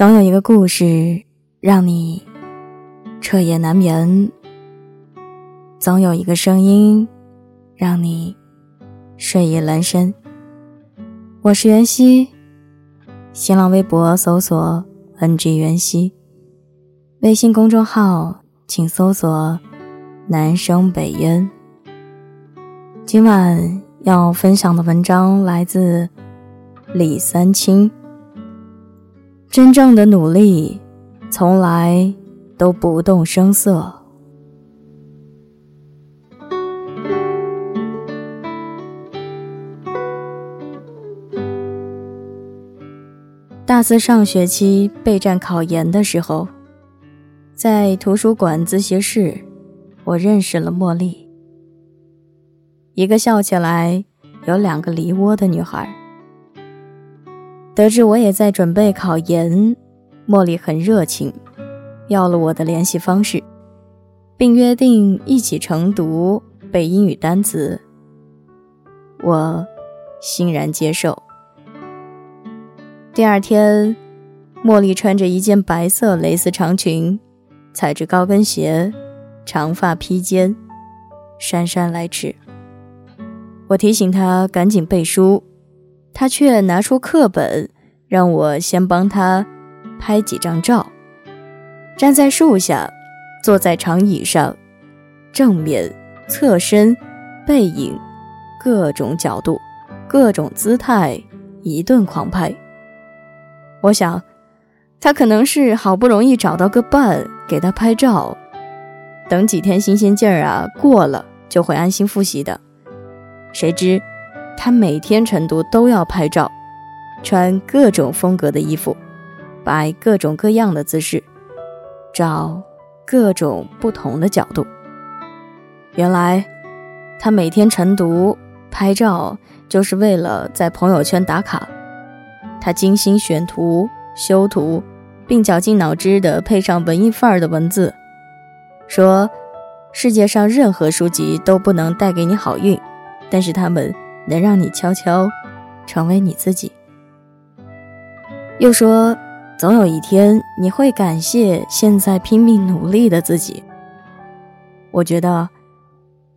总有一个故事让你彻夜难眠，总有一个声音让你睡意阑珊。我是袁熙，新浪微博搜索 “ng 袁熙”，微信公众号请搜索“南生北烟”。今晚要分享的文章来自李三清。真正的努力，从来都不动声色。大四上学期备战考研的时候，在图书馆自习室，我认识了茉莉，一个笑起来有两个梨窝的女孩。得知我也在准备考研，茉莉很热情，要了我的联系方式，并约定一起晨读背英语单词。我欣然接受。第二天，茉莉穿着一件白色蕾丝长裙，踩着高跟鞋，长发披肩，姗姗来迟。我提醒她赶紧背书。他却拿出课本，让我先帮他拍几张照。站在树下，坐在长椅上，正面、侧身、背影，各种角度、各种姿态，一顿狂拍。我想，他可能是好不容易找到个伴给他拍照，等几天新鲜劲儿啊过了，就会安心复习的。谁知。他每天晨读都要拍照，穿各种风格的衣服，摆各种各样的姿势，找各种不同的角度。原来，他每天晨读拍照就是为了在朋友圈打卡。他精心选图、修图，并绞尽脑汁地配上文艺范儿的文字，说：“世界上任何书籍都不能带给你好运，但是他们。”能让你悄悄成为你自己。又说，总有一天你会感谢现在拼命努力的自己。我觉得，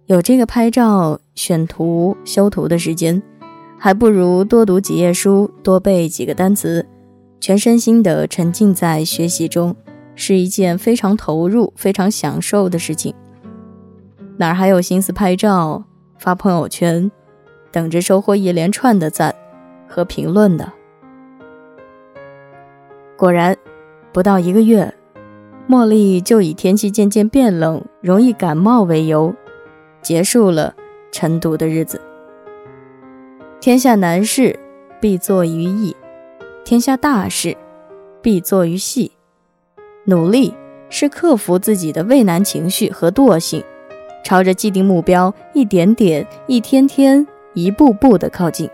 有这个拍照、选图、修图的时间，还不如多读几页书，多背几个单词，全身心的沉浸在学习中，是一件非常投入、非常享受的事情。哪还有心思拍照、发朋友圈？等着收获一连串的赞和评论的。果然，不到一个月，茉莉就以天气渐渐变冷、容易感冒为由，结束了晨读的日子。天下难事必作于易，天下大事必作于细。努力是克服自己的畏难情绪和惰性，朝着既定目标一点点、一天天。一步步的靠近，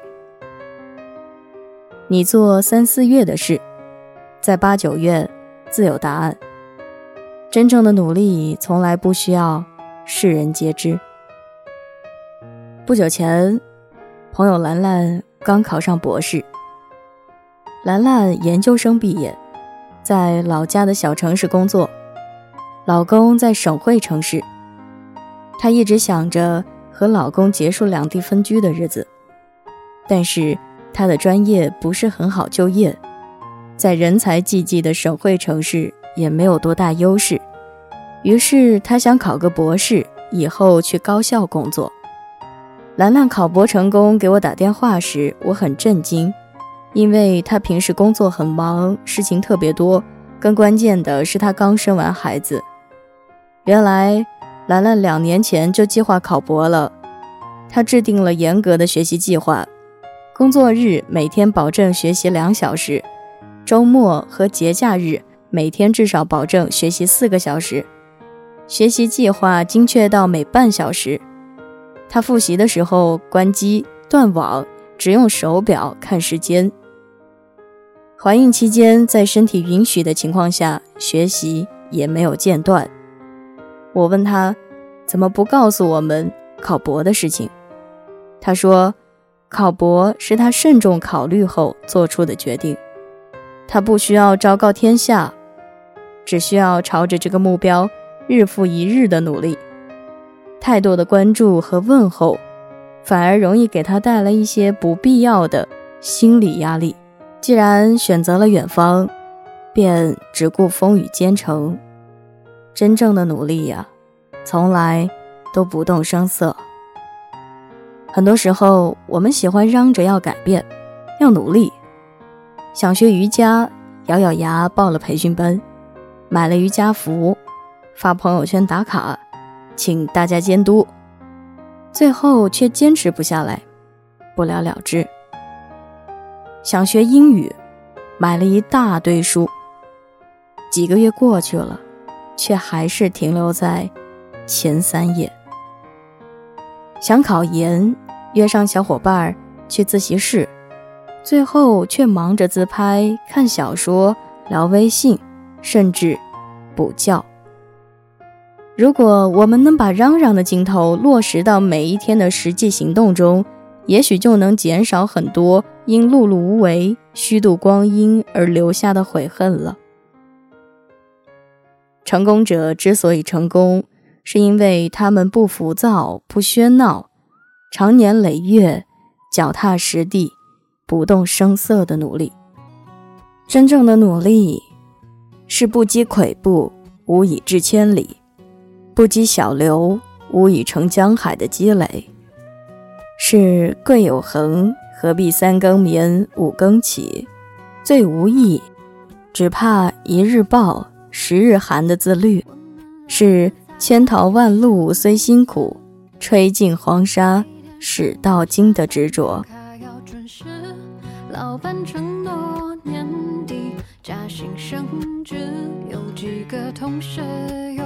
你做三四月的事，在八九月自有答案。真正的努力从来不需要世人皆知。不久前，朋友兰兰刚考上博士。兰兰研究生毕业，在老家的小城市工作，老公在省会城市。她一直想着。和老公结束两地分居的日子，但是她的专业不是很好就业，在人才济济的省会城市也没有多大优势，于是她想考个博士，以后去高校工作。兰兰考博成功，给我打电话时，我很震惊，因为她平时工作很忙，事情特别多，更关键的是她刚生完孩子。原来。兰兰两年前就计划考博了，她制定了严格的学习计划，工作日每天保证学习两小时，周末和节假日每天至少保证学习四个小时，学习计划精确到每半小时。她复习的时候关机断网，只用手表看时间。怀孕期间，在身体允许的情况下，学习也没有间断。我问他，怎么不告诉我们考博的事情？他说，考博是他慎重考虑后做出的决定。他不需要昭告天下，只需要朝着这个目标日复一日的努力。太多的关注和问候，反而容易给他带来一些不必要的心理压力。既然选择了远方，便只顾风雨兼程。真正的努力呀，从来都不动声色。很多时候，我们喜欢嚷着要改变，要努力。想学瑜伽，咬咬牙报了培训班，买了瑜伽服，发朋友圈打卡。请大家监督，最后却坚持不下来，不了了之。想学英语，买了一大堆书，几个月过去了，却还是停留在前三页。想考研，约上小伙伴去自习室，最后却忙着自拍、看小说、聊微信，甚至补觉。如果我们能把嚷嚷的镜头落实到每一天的实际行动中，也许就能减少很多因碌碌无为、虚度光阴而留下的悔恨了。成功者之所以成功，是因为他们不浮躁、不喧闹，长年累月、脚踏实地、不动声色的努力。真正的努力，是不积跬步，无以至千里。不积小流，无以成江海的积累。是贵有恒，何必三更眠，五更起？最无益，只怕一日暴，十日寒的自律。是千淘万漉虽辛苦，吹尽黄沙始到金的执着。老板承诺年底加薪升职，有几个同事有。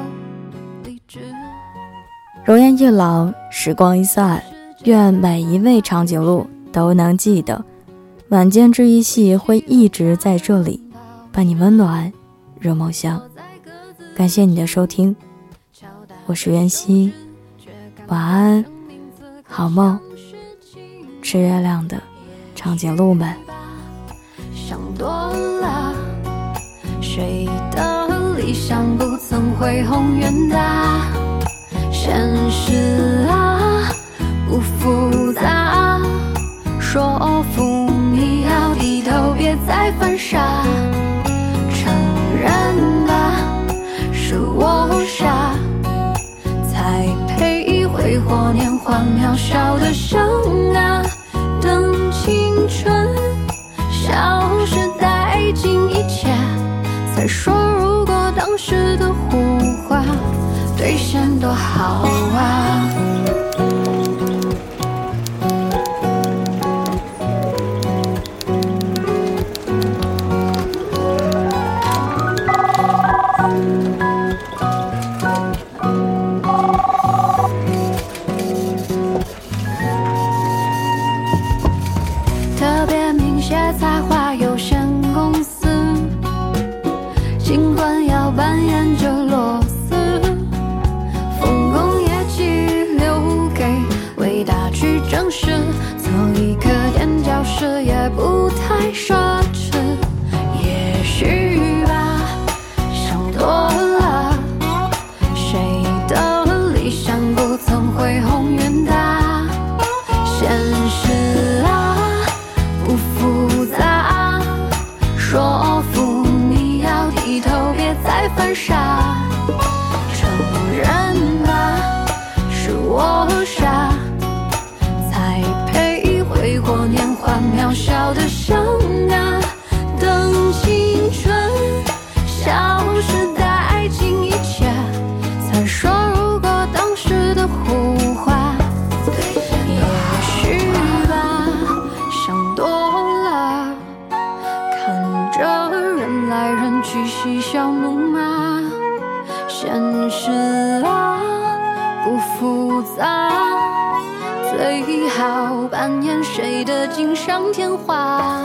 容颜一老，时光一散，愿每一位长颈鹿都能记得，晚间治愈系会一直在这里，伴你温暖入梦乡。感谢你的收听，我是袁熙，晚安，好梦，吃月亮的长颈鹿们。想多了，谁的理想不曾恢宏远大？现实啊，不复杂，说服你要低头，别再犯傻。或年华渺小的生啊。等青春消失殆尽一切，再说如果当时的胡话。兑现多好啊！现实啊，不复杂，最好扮演谁的锦上添花。